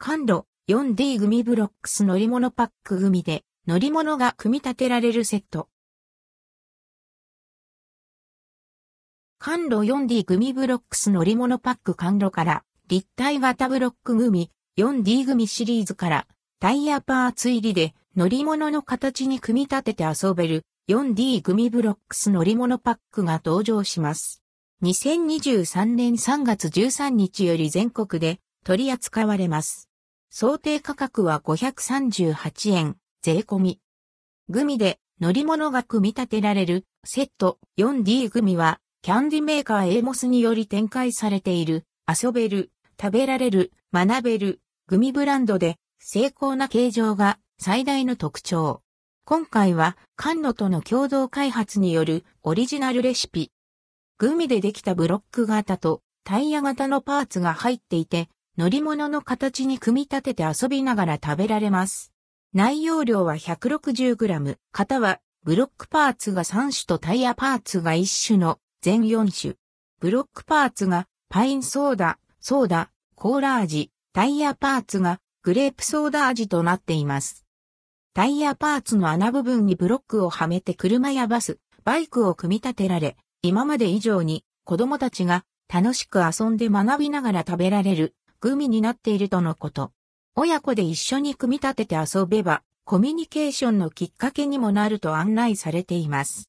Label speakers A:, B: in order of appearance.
A: 感度 4D 組ブロックス乗り物パック組で乗り物が組み立てられるセット。カンロ 4D グミブロックス乗り物パック感度から立体型ブロック組 4D 組シリーズからタイヤパーツ入りで乗り物の形に組み立てて遊べる 4D 組ブロックス乗り物パックが登場します。2023年3月13日より全国で取り扱われます。想定価格は538円、税込み。グミで乗り物が組み立てられるセット 4D グミはキャンディメーカーエイモスにより展開されている遊べる、食べられる、学べるグミブランドで精巧な形状が最大の特徴。今回は、カンロとの共同開発によるオリジナルレシピ。グミでできたブロック型とタイヤ型のパーツが入っていて、乗り物の形に組み立てて遊びながら食べられます。内容量は 160g、型はブロックパーツが3種とタイヤパーツが1種の全4種。ブロックパーツがパインソーダ、ソーダ、コーラ味、タイヤパーツがグレープソーダ味となっています。タイヤパーツの穴部分にブロックをはめて車やバス、バイクを組み立てられ、今まで以上に子供たちが楽しく遊んで学びながら食べられるグミになっているとのこと。親子で一緒に組み立てて遊べば、コミュニケーションのきっかけにもなると案内されています。